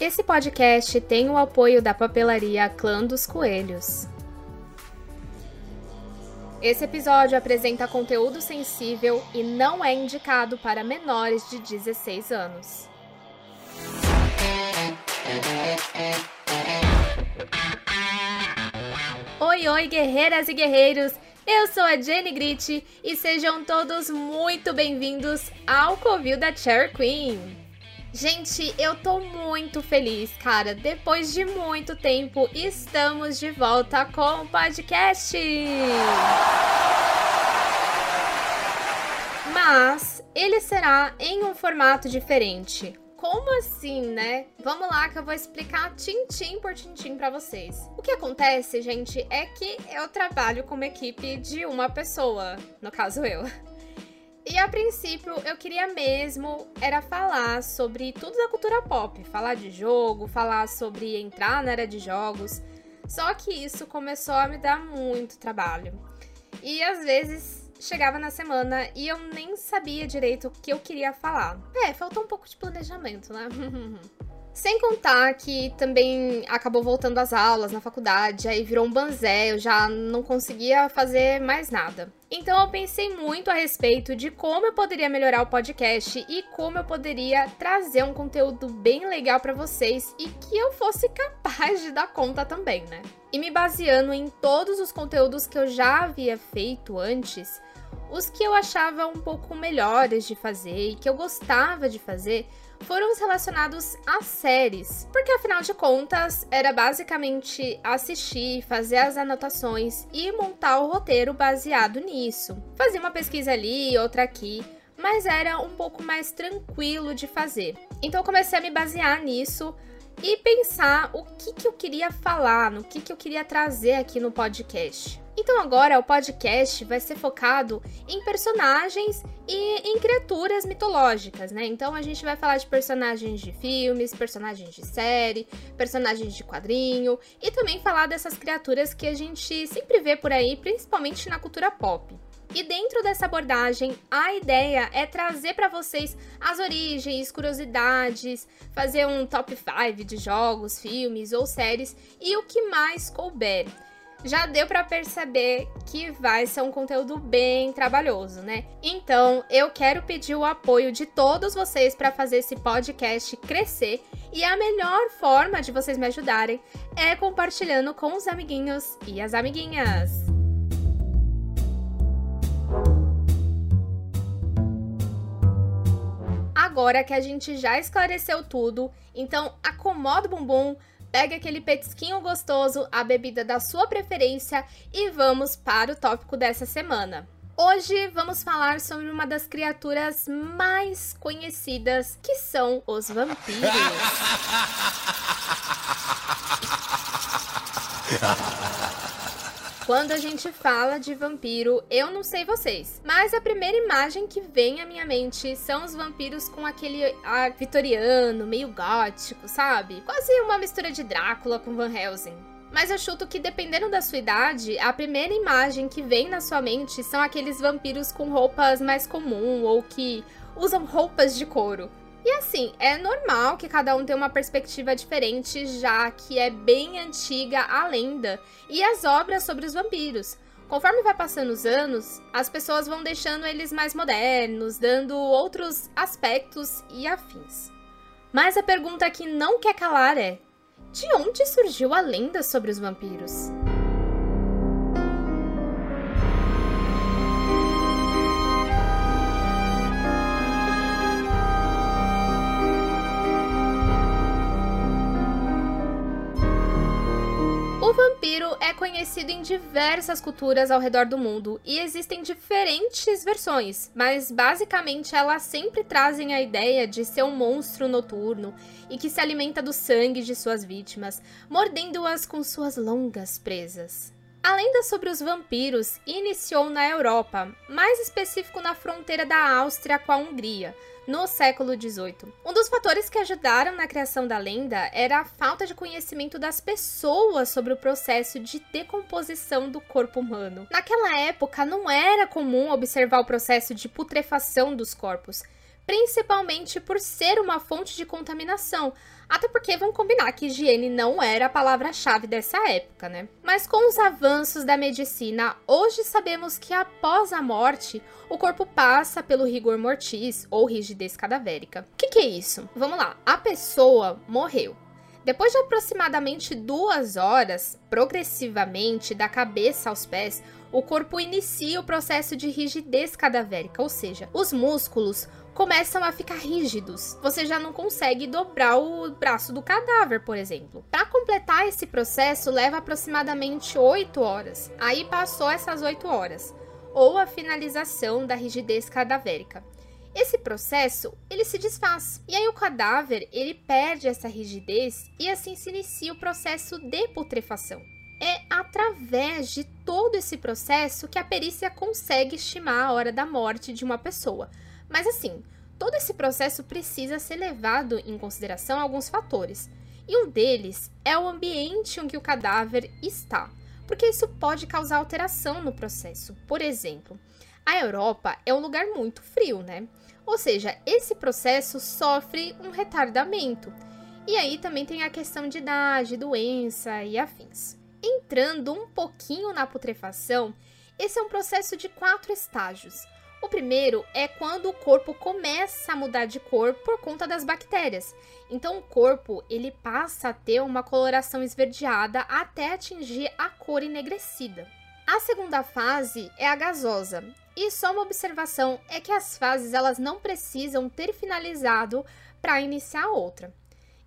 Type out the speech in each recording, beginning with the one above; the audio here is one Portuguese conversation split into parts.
Esse podcast tem o apoio da papelaria Clã dos Coelhos. Esse episódio apresenta conteúdo sensível e não é indicado para menores de 16 anos. Oi, oi, guerreiras e guerreiros! Eu sou a Jenny Grit e sejam todos muito bem-vindos ao Covil da Cherry Queen. Gente, eu tô muito feliz, cara. Depois de muito tempo, estamos de volta com o podcast. Mas ele será em um formato diferente. Como assim, né? Vamos lá que eu vou explicar tintim por tintim para vocês. O que acontece, gente, é que eu trabalho com uma equipe de uma pessoa, no caso eu. E a princípio eu queria mesmo era falar sobre tudo da cultura pop, falar de jogo, falar sobre entrar na área de jogos. Só que isso começou a me dar muito trabalho. E às vezes chegava na semana e eu nem sabia direito o que eu queria falar. É, faltou um pouco de planejamento, né? Sem contar que também acabou voltando às aulas na faculdade, aí virou um banzé, eu já não conseguia fazer mais nada. Então eu pensei muito a respeito de como eu poderia melhorar o podcast e como eu poderia trazer um conteúdo bem legal para vocês e que eu fosse capaz de dar conta também, né? E me baseando em todos os conteúdos que eu já havia feito antes, os que eu achava um pouco melhores de fazer e que eu gostava de fazer foram os relacionados às séries, porque afinal de contas era basicamente assistir, fazer as anotações e montar o roteiro baseado nisso. Fazia uma pesquisa ali, outra aqui, mas era um pouco mais tranquilo de fazer. Então comecei a me basear nisso e pensar o que, que eu queria falar, no que, que eu queria trazer aqui no podcast. Então agora o podcast vai ser focado em personagens e em criaturas mitológicas, né? Então a gente vai falar de personagens de filmes, personagens de série, personagens de quadrinho e também falar dessas criaturas que a gente sempre vê por aí, principalmente na cultura pop. E dentro dessa abordagem, a ideia é trazer para vocês as origens, curiosidades, fazer um top 5 de jogos, filmes ou séries e o que mais couber já deu para perceber que vai ser um conteúdo bem trabalhoso, né? Então, eu quero pedir o apoio de todos vocês para fazer esse podcast crescer, e a melhor forma de vocês me ajudarem é compartilhando com os amiguinhos e as amiguinhas. Agora que a gente já esclareceu tudo, então acomoda o bumbum, Pegue aquele petisquinho gostoso, a bebida da sua preferência e vamos para o tópico dessa semana. Hoje vamos falar sobre uma das criaturas mais conhecidas, que são os vampiros. Quando a gente fala de vampiro, eu não sei vocês, mas a primeira imagem que vem à minha mente são os vampiros com aquele ar vitoriano, meio gótico, sabe? Quase uma mistura de Drácula com Van Helsing. Mas eu chuto que dependendo da sua idade, a primeira imagem que vem na sua mente são aqueles vampiros com roupas mais comum ou que usam roupas de couro. E assim, é normal que cada um tenha uma perspectiva diferente, já que é bem antiga a lenda e as obras sobre os vampiros. Conforme vai passando os anos, as pessoas vão deixando eles mais modernos, dando outros aspectos e afins. Mas a pergunta que não quer calar é: de onde surgiu a lenda sobre os vampiros? Vampiro é conhecido em diversas culturas ao redor do mundo e existem diferentes versões, mas basicamente elas sempre trazem a ideia de ser um monstro noturno e que se alimenta do sangue de suas vítimas, mordendo-as com suas longas presas. A lenda sobre os vampiros iniciou na Europa, mais específico na fronteira da Áustria com a Hungria, no século XVIII. Um dos fatores que ajudaram na criação da lenda era a falta de conhecimento das pessoas sobre o processo de decomposição do corpo humano. Naquela época, não era comum observar o processo de putrefação dos corpos, principalmente por ser uma fonte de contaminação. Até porque vamos combinar que higiene não era a palavra-chave dessa época, né? Mas com os avanços da medicina, hoje sabemos que após a morte, o corpo passa pelo rigor mortis ou rigidez cadavérica. O que, que é isso? Vamos lá, a pessoa morreu. Depois de aproximadamente duas horas, progressivamente, da cabeça aos pés, o corpo inicia o processo de rigidez cadavérica, ou seja, os músculos começam a ficar rígidos. Você já não consegue dobrar o braço do cadáver, por exemplo. Para completar esse processo leva aproximadamente 8 horas. Aí passou essas 8 horas, ou a finalização da rigidez cadavérica. Esse processo, ele se desfaz. E aí o cadáver, ele perde essa rigidez e assim se inicia o processo de putrefação. É através de todo esse processo que a perícia consegue estimar a hora da morte de uma pessoa. Mas assim, todo esse processo precisa ser levado em consideração alguns fatores. E um deles é o ambiente em que o cadáver está, porque isso pode causar alteração no processo. Por exemplo, a Europa é um lugar muito frio, né? Ou seja, esse processo sofre um retardamento. E aí também tem a questão de idade, doença e afins. Entrando um pouquinho na putrefação, esse é um processo de quatro estágios. O primeiro é quando o corpo começa a mudar de cor por conta das bactérias. Então o corpo ele passa a ter uma coloração esverdeada até atingir a cor enegrecida. A segunda fase é a gasosa. E só uma observação é que as fases elas não precisam ter finalizado para iniciar outra.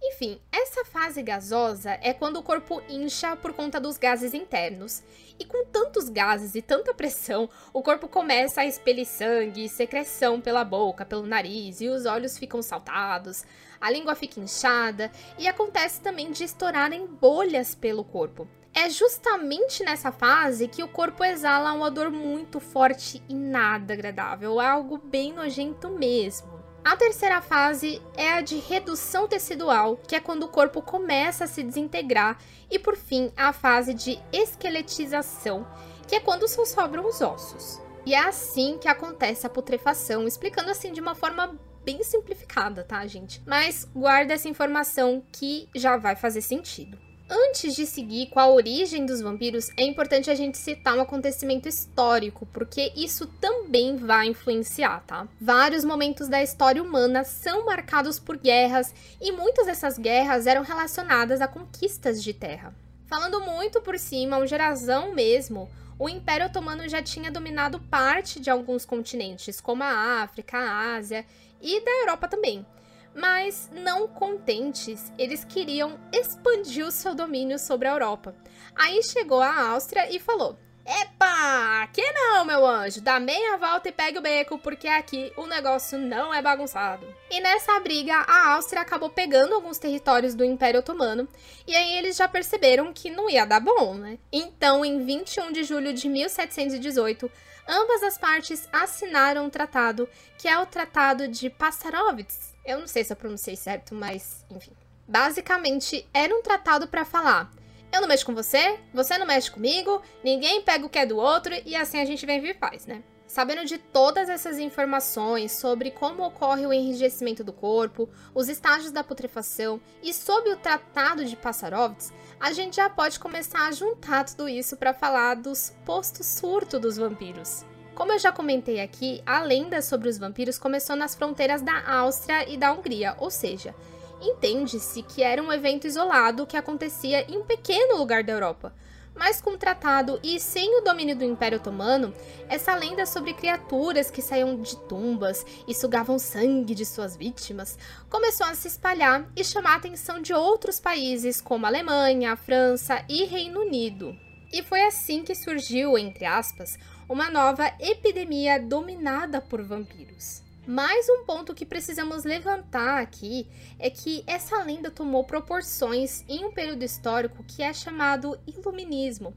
Enfim, essa fase gasosa é quando o corpo incha por conta dos gases internos. E com tantos gases e tanta pressão, o corpo começa a expelir sangue secreção pela boca, pelo nariz, e os olhos ficam saltados, a língua fica inchada e acontece também de estourarem bolhas pelo corpo. É justamente nessa fase que o corpo exala um odor muito forte e nada agradável, algo bem nojento mesmo. A terceira fase é a de redução tecidual, que é quando o corpo começa a se desintegrar, e por fim, a fase de esqueletização, que é quando só sobram os ossos. E é assim que acontece a putrefação, explicando assim de uma forma bem simplificada, tá, gente? Mas guarda essa informação que já vai fazer sentido. Antes de seguir com a origem dos vampiros, é importante a gente citar um acontecimento histórico, porque isso também vai influenciar, tá? Vários momentos da história humana são marcados por guerras e muitas dessas guerras eram relacionadas a conquistas de terra. Falando muito por cima, um gerazão mesmo, o Império Otomano já tinha dominado parte de alguns continentes, como a África, a Ásia e da Europa também. Mas, não contentes, eles queriam expandir o seu domínio sobre a Europa. Aí chegou a Áustria e falou: Epa, que não, meu anjo, dá meia volta e pegue o beco, porque aqui o negócio não é bagunçado. E nessa briga, a Áustria acabou pegando alguns territórios do Império Otomano, e aí eles já perceberam que não ia dar bom, né? Então, em 21 de julho de 1718, ambas as partes assinaram um tratado, que é o Tratado de Passarovitz, eu não sei se eu pronunciei certo, mas enfim. Basicamente, era um tratado para falar: eu não mexo com você, você não mexe comigo, ninguém pega o que é do outro e assim a gente vem viver paz, né? Sabendo de todas essas informações sobre como ocorre o enrijecimento do corpo, os estágios da putrefação e sobre o Tratado de Passarovitz, a gente já pode começar a juntar tudo isso para falar dos postos surto dos vampiros. Como eu já comentei aqui, a lenda sobre os vampiros começou nas fronteiras da Áustria e da Hungria, ou seja, entende-se que era um evento isolado que acontecia em um pequeno lugar da Europa. Mas com o tratado e sem o domínio do Império Otomano, essa lenda sobre criaturas que saíam de tumbas e sugavam sangue de suas vítimas começou a se espalhar e chamar a atenção de outros países como Alemanha, França e Reino Unido. E foi assim que surgiu, entre aspas, uma nova epidemia dominada por vampiros. Mais um ponto que precisamos levantar aqui é que essa lenda tomou proporções em um período histórico que é chamado Iluminismo.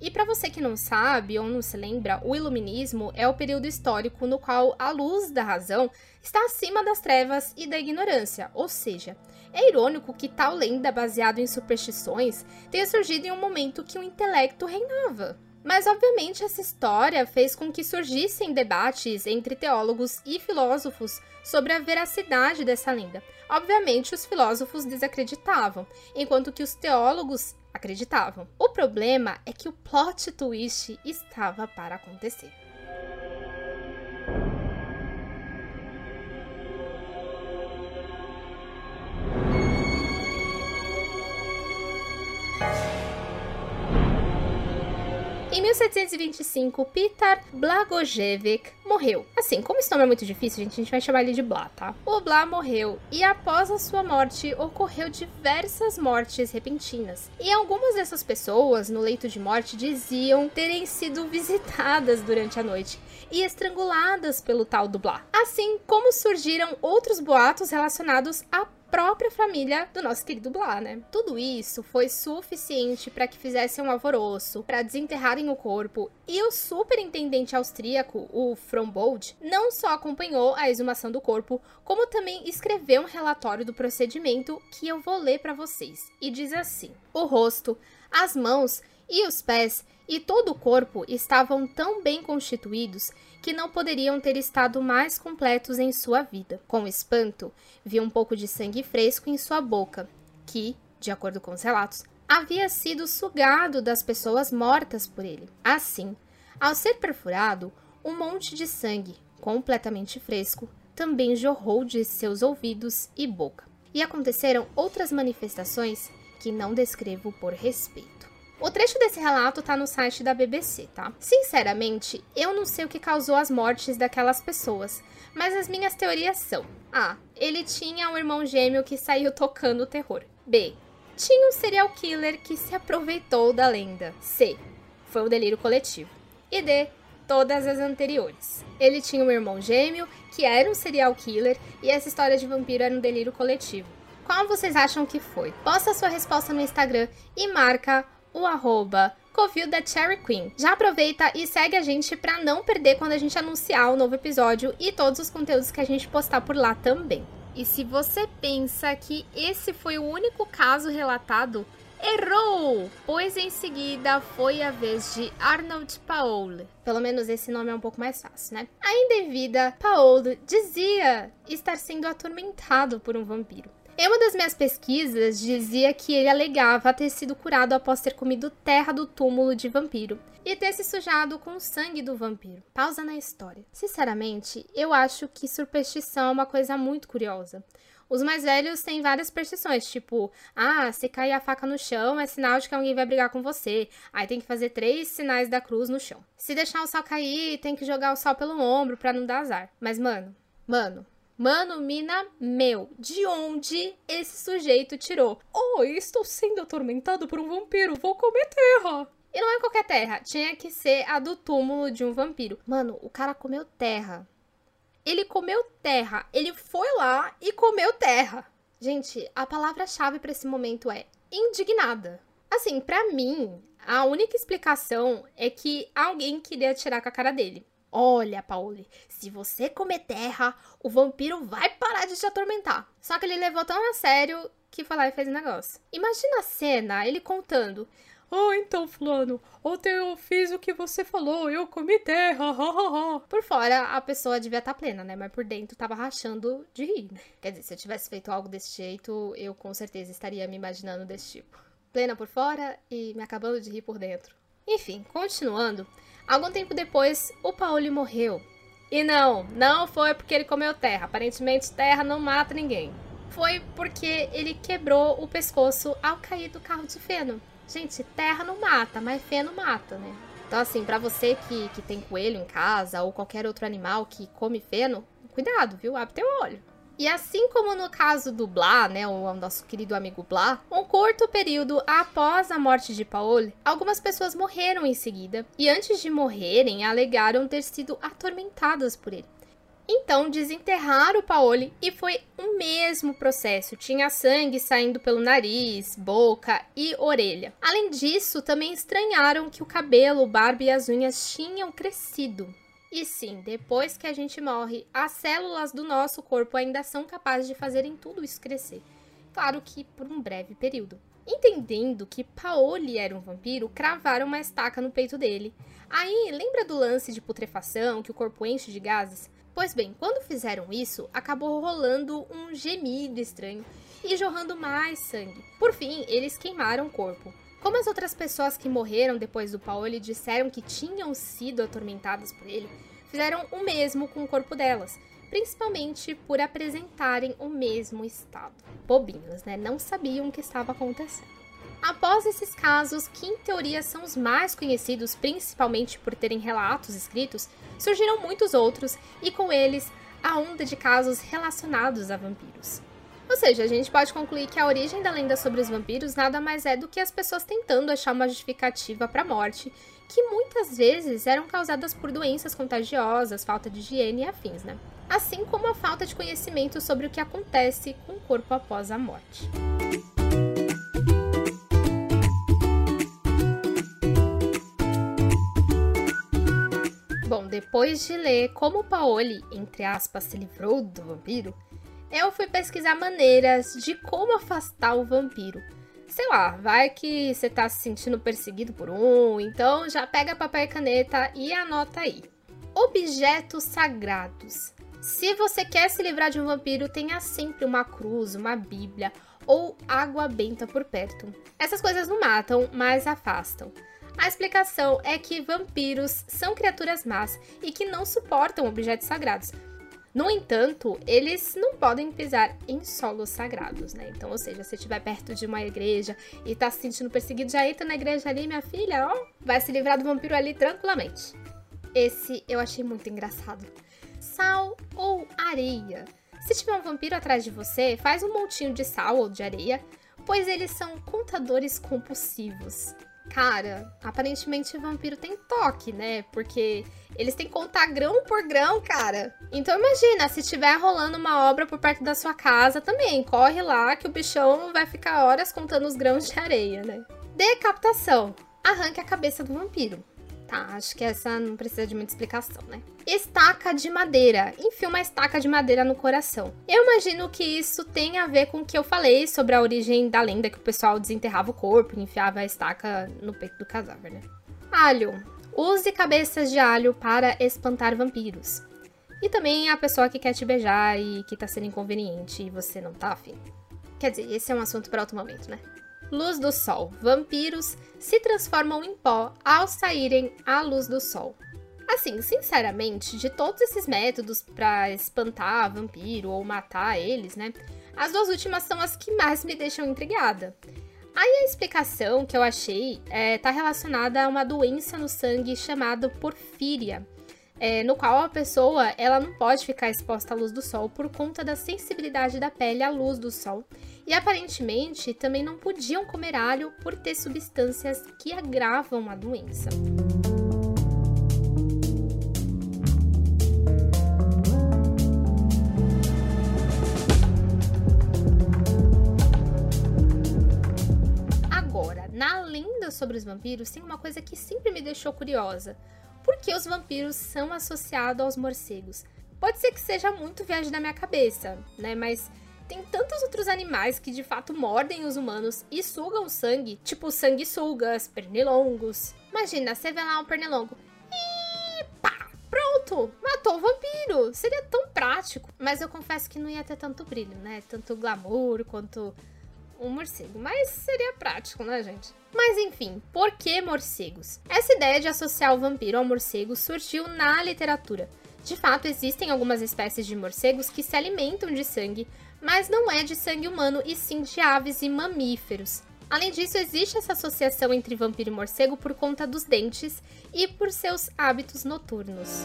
E para você que não sabe ou não se lembra, o Iluminismo é o período histórico no qual a luz da razão está acima das trevas e da ignorância, ou seja, é irônico que tal lenda baseada em superstições tenha surgido em um momento que o intelecto reinava. Mas, obviamente, essa história fez com que surgissem debates entre teólogos e filósofos sobre a veracidade dessa lenda. Obviamente, os filósofos desacreditavam, enquanto que os teólogos acreditavam. O problema é que o plot twist estava para acontecer. Em 1725, Peter Blagojevich morreu. Assim, como esse nome é muito difícil, gente, a gente vai chamar ele de Blá, tá? O Blá morreu e após a sua morte ocorreu diversas mortes repentinas. E algumas dessas pessoas no leito de morte diziam terem sido visitadas durante a noite e estranguladas pelo tal do Blá. Assim como surgiram outros boatos relacionados a própria família do nosso querido Blá, né? Tudo isso foi suficiente para que fizessem um alvoroço, para desenterrarem o corpo, e o superintendente austríaco, o Frombold, não só acompanhou a exumação do corpo, como também escreveu um relatório do procedimento que eu vou ler para vocês. E diz assim: o rosto, as mãos e os pés e todo o corpo estavam tão bem constituídos que não poderiam ter estado mais completos em sua vida. Com espanto, vi um pouco de sangue fresco em sua boca, que, de acordo com os relatos, havia sido sugado das pessoas mortas por ele. Assim, ao ser perfurado, um monte de sangue, completamente fresco, também jorrou de seus ouvidos e boca. E aconteceram outras manifestações que não descrevo por respeito. O trecho desse relato tá no site da BBC, tá? Sinceramente, eu não sei o que causou as mortes daquelas pessoas, mas as minhas teorias são: A. Ele tinha um irmão gêmeo que saiu tocando terror. B. Tinha um serial killer que se aproveitou da lenda. C. Foi o um delírio coletivo. E D. Todas as anteriores. Ele tinha um irmão gêmeo que era um serial killer e essa história de vampiro era um delírio coletivo. Qual vocês acham que foi? Posta sua resposta no Instagram e marca o arroba Covil da Cherry Queen. Já aproveita e segue a gente para não perder quando a gente anunciar o novo episódio e todos os conteúdos que a gente postar por lá também. E se você pensa que esse foi o único caso relatado, errou! Pois em seguida foi a vez de Arnold Paul. Pelo menos esse nome é um pouco mais fácil, né? Ainda em vida, Paul dizia estar sendo atormentado por um vampiro. Em uma das minhas pesquisas, dizia que ele alegava ter sido curado após ter comido terra do túmulo de vampiro e ter se sujado com o sangue do vampiro. Pausa na história. Sinceramente, eu acho que superstição é uma coisa muito curiosa. Os mais velhos têm várias superstições, tipo, ah, se cair a faca no chão é sinal de que alguém vai brigar com você. Aí tem que fazer três sinais da cruz no chão. Se deixar o sal cair, tem que jogar o sal pelo ombro para não dar azar. Mas, mano, mano, Mano, mina, meu, de onde esse sujeito tirou? Oh, estou sendo atormentado por um vampiro, vou comer terra. E não é qualquer terra, tinha que ser a do túmulo de um vampiro. Mano, o cara comeu terra. Ele comeu terra. Ele foi lá e comeu terra. Gente, a palavra-chave para esse momento é indignada. Assim, para mim, a única explicação é que alguém queria tirar com a cara dele. Olha, Pauli, se você comer terra, o vampiro vai parar de te atormentar. Só que ele levou tão a sério que foi lá e fez o negócio. Imagina a cena, ele contando. Ah, então, fulano, ontem eu fiz o que você falou, eu comi terra, ha, ha, ha. Por fora, a pessoa devia estar tá plena, né? Mas por dentro tava rachando de rir, né? Quer dizer, se eu tivesse feito algo desse jeito, eu com certeza estaria me imaginando desse tipo. Plena por fora e me acabando de rir por dentro. Enfim, continuando, Algum tempo depois, o Pauli morreu. E não, não foi porque ele comeu terra. Aparentemente, terra não mata ninguém. Foi porque ele quebrou o pescoço ao cair do carro de feno. Gente, terra não mata, mas feno mata, né? Então, assim, para você que, que tem coelho em casa ou qualquer outro animal que come feno, cuidado, viu? Abre teu olho. E assim como no caso do Blá, né, o nosso querido amigo Blá, um curto período após a morte de Paul, algumas pessoas morreram em seguida e antes de morrerem alegaram ter sido atormentadas por ele. Então desenterraram Paoli e foi o mesmo processo. Tinha sangue saindo pelo nariz, boca e orelha. Além disso, também estranharam que o cabelo, barba e as unhas tinham crescido. E sim, depois que a gente morre, as células do nosso corpo ainda são capazes de fazerem tudo isso crescer. Claro que por um breve período. Entendendo que Paoli era um vampiro, cravaram uma estaca no peito dele. Aí, lembra do lance de putrefação, que o corpo enche de gases? Pois bem, quando fizeram isso, acabou rolando um gemido estranho e jorrando mais sangue. Por fim, eles queimaram o corpo. Como as outras pessoas que morreram depois do Paoli disseram que tinham sido atormentadas por ele, fizeram o mesmo com o corpo delas, principalmente por apresentarem o mesmo estado. Bobinhos, né? Não sabiam o que estava acontecendo. Após esses casos, que em teoria são os mais conhecidos, principalmente por terem relatos escritos, surgiram muitos outros e com eles a onda de casos relacionados a vampiros. Ou seja, a gente pode concluir que a origem da lenda sobre os vampiros nada mais é do que as pessoas tentando achar uma justificativa para a morte, que muitas vezes eram causadas por doenças contagiosas, falta de higiene e afins, né? Assim como a falta de conhecimento sobre o que acontece com o corpo após a morte. Bom, depois de ler como Paoli, entre aspas, se livrou do vampiro, eu fui pesquisar maneiras de como afastar o vampiro. Sei lá, vai que você tá se sentindo perseguido por um, então já pega papel e caneta e anota aí. Objetos sagrados. Se você quer se livrar de um vampiro, tenha sempre uma cruz, uma bíblia ou água benta por perto. Essas coisas não matam, mas afastam. A explicação é que vampiros são criaturas más e que não suportam objetos sagrados, no entanto, eles não podem pisar em solos sagrados, né? Então, ou seja, se estiver perto de uma igreja e tá se sentindo perseguido, já entra na igreja ali, minha filha, ó, vai se livrar do vampiro ali tranquilamente. Esse eu achei muito engraçado. Sal ou areia? Se tiver um vampiro atrás de você, faz um montinho de sal ou de areia, pois eles são contadores compulsivos. Cara, aparentemente vampiro tem toque, né? Porque eles têm que contar grão por grão, cara. Então imagina, se tiver rolando uma obra por perto da sua casa também, corre lá que o bichão vai ficar horas contando os grãos de areia, né? Decapitação. Arranque a cabeça do vampiro. Tá, acho que essa não precisa de muita explicação, né? Estaca de madeira. Enfia uma estaca de madeira no coração. Eu imagino que isso tem a ver com o que eu falei sobre a origem da lenda que o pessoal desenterrava o corpo e enfiava a estaca no peito do cadáver, né? Alho. Use cabeças de alho para espantar vampiros. E também a pessoa que quer te beijar e que tá sendo inconveniente e você não tá afim. Quer dizer, esse é um assunto para outro momento, né? Luz do sol. Vampiros se transformam em pó ao saírem à luz do sol. Assim, sinceramente, de todos esses métodos para espantar vampiro ou matar eles, né? As duas últimas são as que mais me deixam intrigada. Aí a explicação que eu achei está é, tá relacionada a uma doença no sangue chamada porfíria, é, no qual a pessoa ela não pode ficar exposta à luz do sol por conta da sensibilidade da pele à luz do sol. E aparentemente também não podiam comer alho por ter substâncias que agravam a doença. Agora, na lenda sobre os vampiros, tem uma coisa que sempre me deixou curiosa por que os vampiros são associados aos morcegos. Pode ser que seja muito viagem da minha cabeça, né? Mas tem tantos outros animais que de fato mordem os humanos e sugam sangue, tipo sanguessugas, pernilongos. Imagina, você vê lá um pernilongo e pá, pronto, matou o vampiro. Seria tão prático, mas eu confesso que não ia ter tanto brilho, né? Tanto glamour quanto um morcego. Mas seria prático, né, gente? Mas enfim, por que morcegos? Essa ideia de associar o vampiro ao morcego surgiu na literatura. De fato, existem algumas espécies de morcegos que se alimentam de sangue, mas não é de sangue humano e sim de aves e mamíferos. Além disso, existe essa associação entre vampiro e morcego por conta dos dentes e por seus hábitos noturnos.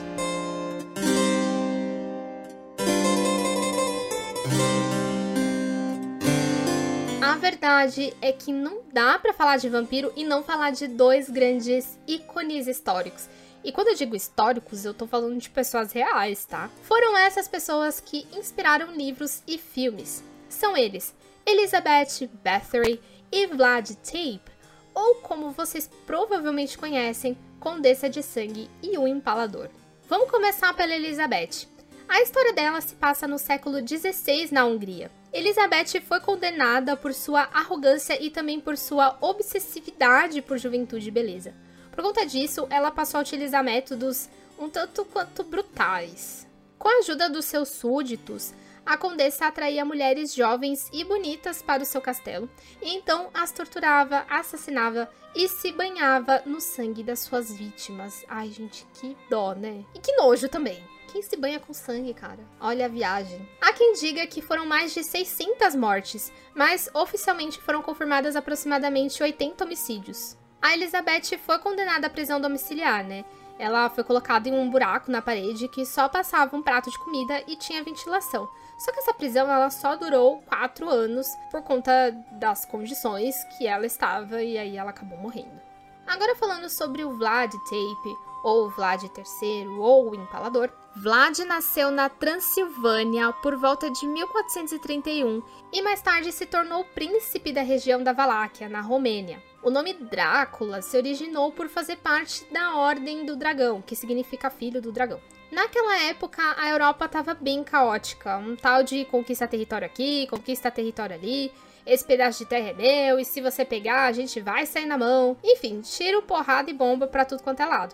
verdade é que não dá para falar de vampiro e não falar de dois grandes ícones históricos. E quando eu digo históricos, eu tô falando de pessoas reais, tá? Foram essas pessoas que inspiraram livros e filmes. São eles Elizabeth Bathory e Vlad Tepes, ou como vocês provavelmente conhecem, Condessa de Sangue e o Empalador. Vamos começar pela Elizabeth. A história dela se passa no século XVI na Hungria. Elizabeth foi condenada por sua arrogância e também por sua obsessividade por juventude e beleza. Por conta disso, ela passou a utilizar métodos um tanto quanto brutais. Com a ajuda dos seus súditos, a condessa atraía mulheres jovens e bonitas para o seu castelo, e então as torturava, assassinava e se banhava no sangue das suas vítimas. Ai, gente, que dó, né? E que nojo também. Quem se banha com sangue, cara? Olha a viagem. Há quem diga que foram mais de 600 mortes, mas oficialmente foram confirmadas aproximadamente 80 homicídios. A Elizabeth foi condenada à prisão domiciliar, né? Ela foi colocada em um buraco na parede que só passava um prato de comida e tinha ventilação. Só que essa prisão ela só durou quatro anos por conta das condições que ela estava e aí ela acabou morrendo. Agora falando sobre o Vlad Tape, ou Vlad III, ou o Empalador. Vlad nasceu na Transilvânia por volta de 1431 e mais tarde se tornou príncipe da região da Valáquia, na Romênia. O nome Drácula se originou por fazer parte da Ordem do Dragão, que significa filho do dragão. Naquela época, a Europa estava bem caótica, um tal de conquista território aqui, conquista território ali, esse pedaço de terra é meu, e se você pegar, a gente vai sair na mão. Enfim, tiro, porrada e bomba para tudo quanto é lado.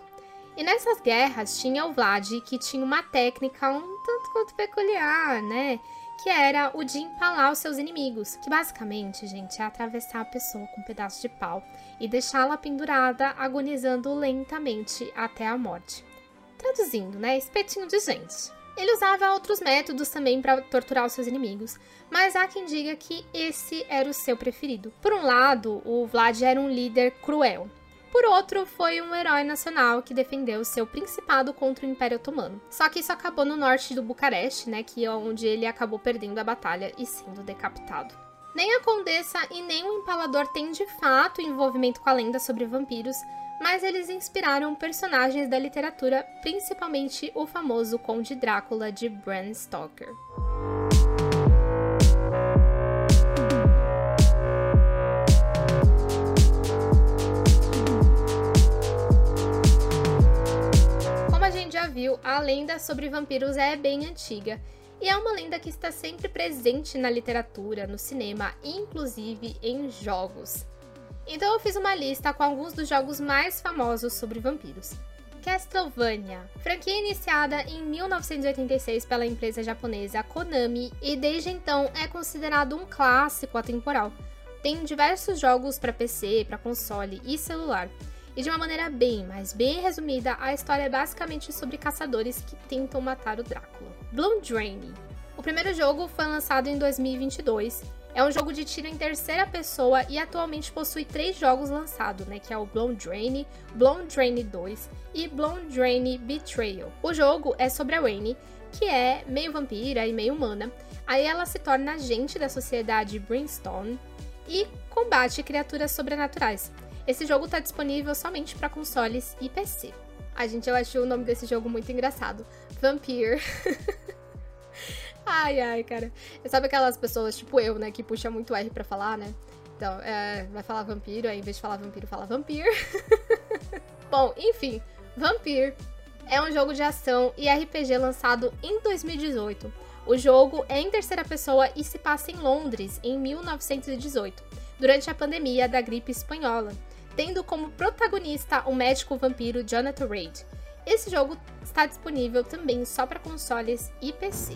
E nessas guerras tinha o Vlad, que tinha uma técnica um tanto quanto peculiar, né? Que era o de empalar os seus inimigos. Que basicamente, gente, é atravessar a pessoa com um pedaço de pau e deixá-la pendurada, agonizando lentamente até a morte. Traduzindo, né? Espetinho de gente. Ele usava outros métodos também para torturar os seus inimigos, mas há quem diga que esse era o seu preferido. Por um lado, o Vlad era um líder cruel. Por outro, foi um herói nacional que defendeu seu principado contra o Império Otomano. Só que isso acabou no norte do Bucareste, né, que é onde ele acabou perdendo a batalha e sendo decapitado. Nem a Condessa e nem o Empalador têm de fato envolvimento com a lenda sobre vampiros, mas eles inspiraram personagens da literatura, principalmente o famoso Conde Drácula de Bram Stoker. Viu, a lenda sobre vampiros é bem antiga e é uma lenda que está sempre presente na literatura, no cinema, inclusive em jogos. Então eu fiz uma lista com alguns dos jogos mais famosos sobre vampiros. Castlevania, franquia iniciada em 1986 pela empresa japonesa Konami e desde então é considerado um clássico atemporal. Tem diversos jogos para PC, para console e celular. E de uma maneira bem, mas bem resumida, a história é basicamente sobre caçadores que tentam matar o Drácula. Bloom Drain. O primeiro jogo foi lançado em 2022 é um jogo de tiro em terceira pessoa e atualmente possui três jogos lançados, né? Que é o Blown Drain, Blown Drain 2 e Blown Drain Betrayal. O jogo é sobre a Wayne, que é meio vampira e meio humana. Aí ela se torna agente da sociedade Brimstone e combate criaturas sobrenaturais. Esse jogo está disponível somente para consoles e PC. A gente, eu acho o nome desse jogo muito engraçado. Vampire. Ai, ai, cara. Sabe aquelas pessoas, tipo eu, né, que puxa muito R pra falar, né? Então, é, vai falar vampiro, aí em vez de falar vampiro, fala vampir. Bom, enfim, Vampir é um jogo de ação e RPG lançado em 2018. O jogo é em terceira pessoa e se passa em Londres, em 1918, durante a pandemia da gripe espanhola, tendo como protagonista o médico vampiro Jonathan Reid. Esse jogo está disponível também só para consoles e PC.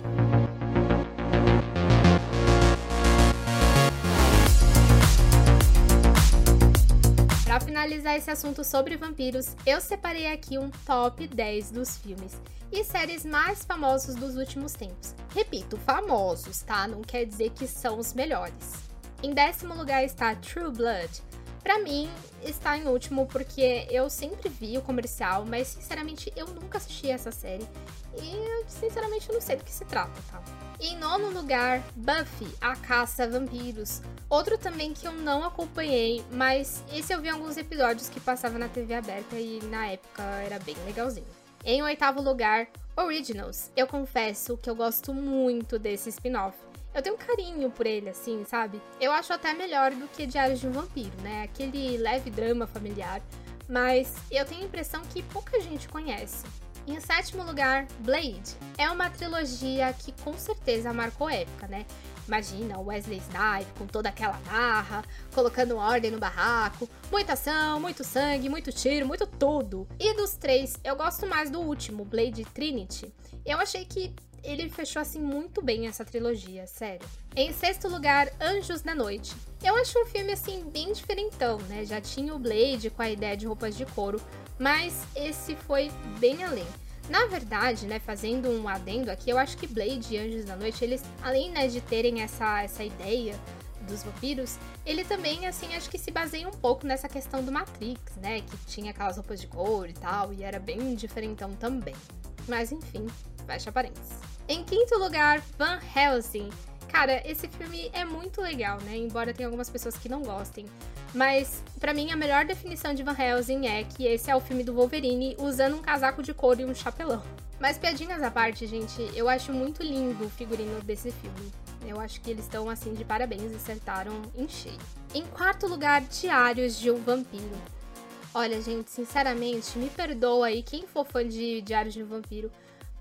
Para finalizar esse assunto sobre vampiros, eu separei aqui um top 10 dos filmes e séries mais famosos dos últimos tempos. Repito, famosos, tá? Não quer dizer que são os melhores. Em décimo lugar está True Blood. Para mim, está em último porque eu sempre vi o comercial, mas sinceramente eu nunca assisti essa série e eu sinceramente não sei do que se trata, tá? Em nono lugar, Buffy, a Caça a Vampiros. Outro também que eu não acompanhei, mas esse eu vi alguns episódios que passava na TV aberta e na época era bem legalzinho. Em oitavo lugar, Originals. Eu confesso que eu gosto muito desse spin-off. Eu tenho um carinho por ele, assim, sabe? Eu acho até melhor do que Diários de um Vampiro, né? Aquele leve drama familiar. Mas eu tenho a impressão que pouca gente conhece. Em sétimo lugar, Blade. É uma trilogia que com certeza marcou época, né? Imagina o Wesley Snipes com toda aquela marra, colocando ordem no barraco, muita ação, muito sangue, muito tiro, muito tudo. E dos três, eu gosto mais do último, Blade Trinity. Eu achei que ele fechou assim muito bem essa trilogia, sério. Em sexto lugar, Anjos da Noite. Eu acho um filme assim bem diferentão, né? Já tinha o Blade com a ideia de roupas de couro, mas esse foi bem além. Na verdade, né, fazendo um adendo aqui, eu acho que Blade e Anjos da Noite, eles, além né, de terem essa, essa ideia dos vampiros, ele também, assim, acho que se baseia um pouco nessa questão do Matrix, né, que tinha aquelas roupas de couro e tal, e era bem diferentão também. Mas enfim, fecha parênteses. Em quinto lugar, Van Helsing. Cara, esse filme é muito legal, né? Embora tenha algumas pessoas que não gostem. Mas, para mim, a melhor definição de Van Helsing é que esse é o filme do Wolverine usando um casaco de couro e um chapelão. Mas piadinhas à parte, gente, eu acho muito lindo o figurino desse filme. Eu acho que eles estão assim de parabéns, acertaram em cheio. Em quarto lugar, Diários de um Vampiro. Olha, gente, sinceramente, me perdoa aí quem for fã de Diários de um Vampiro,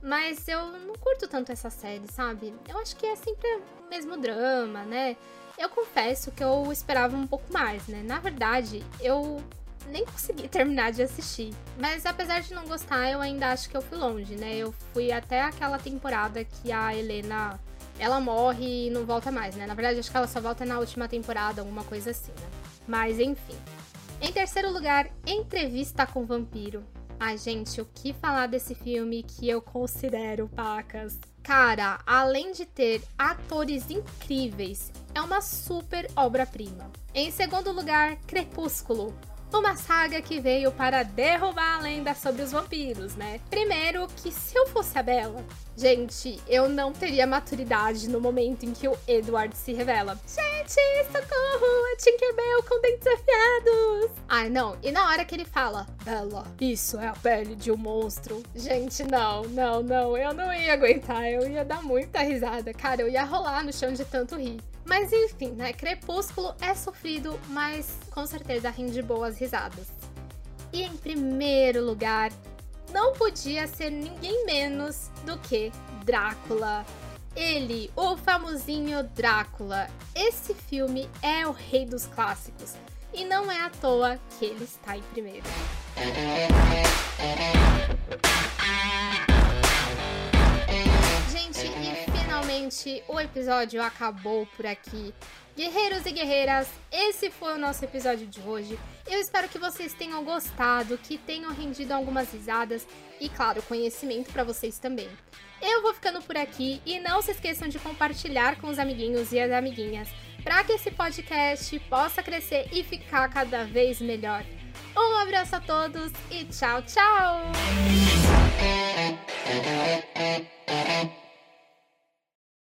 mas eu não curto tanto essa série, sabe? Eu acho que é sempre o mesmo drama, né? Eu confesso que eu esperava um pouco mais, né? Na verdade, eu nem consegui terminar de assistir. Mas apesar de não gostar, eu ainda acho que eu fui longe, né? Eu fui até aquela temporada que a Helena ela morre e não volta mais, né? Na verdade, acho que ela só volta na última temporada, alguma coisa assim, né? Mas enfim. Em terceiro lugar, Entrevista com Vampiro. Ai, gente, o que falar desse filme que eu considero, pacas? Cara, além de ter atores incríveis, é uma super obra-prima. Em segundo lugar, Crepúsculo, uma saga que veio para derrubar a lenda sobre os vampiros, né? Primeiro, que se eu fosse a Bella, gente, eu não teria maturidade no momento em que o Edward se revela. Gente, socorro, é Tinkerbell com dentes afiados! Ai, não, e na hora que ele fala, Bella, isso é a pele de um monstro. Gente, não, não, não, eu não ia aguentar, eu ia dar muita risada. Cara, eu ia rolar no chão de tanto rir. Mas enfim, né? Crepúsculo é sofrido, mas com certeza rende boas risadas. E em primeiro lugar, não podia ser ninguém menos do que Drácula. Ele, o famosinho Drácula. Esse filme é o rei dos clássicos. E não é à toa que ele está em primeiro. O episódio acabou por aqui. Guerreiros e guerreiras, esse foi o nosso episódio de hoje. Eu espero que vocês tenham gostado, que tenham rendido algumas risadas e, claro, conhecimento para vocês também. Eu vou ficando por aqui e não se esqueçam de compartilhar com os amiguinhos e as amiguinhas para que esse podcast possa crescer e ficar cada vez melhor. Um abraço a todos e tchau, tchau!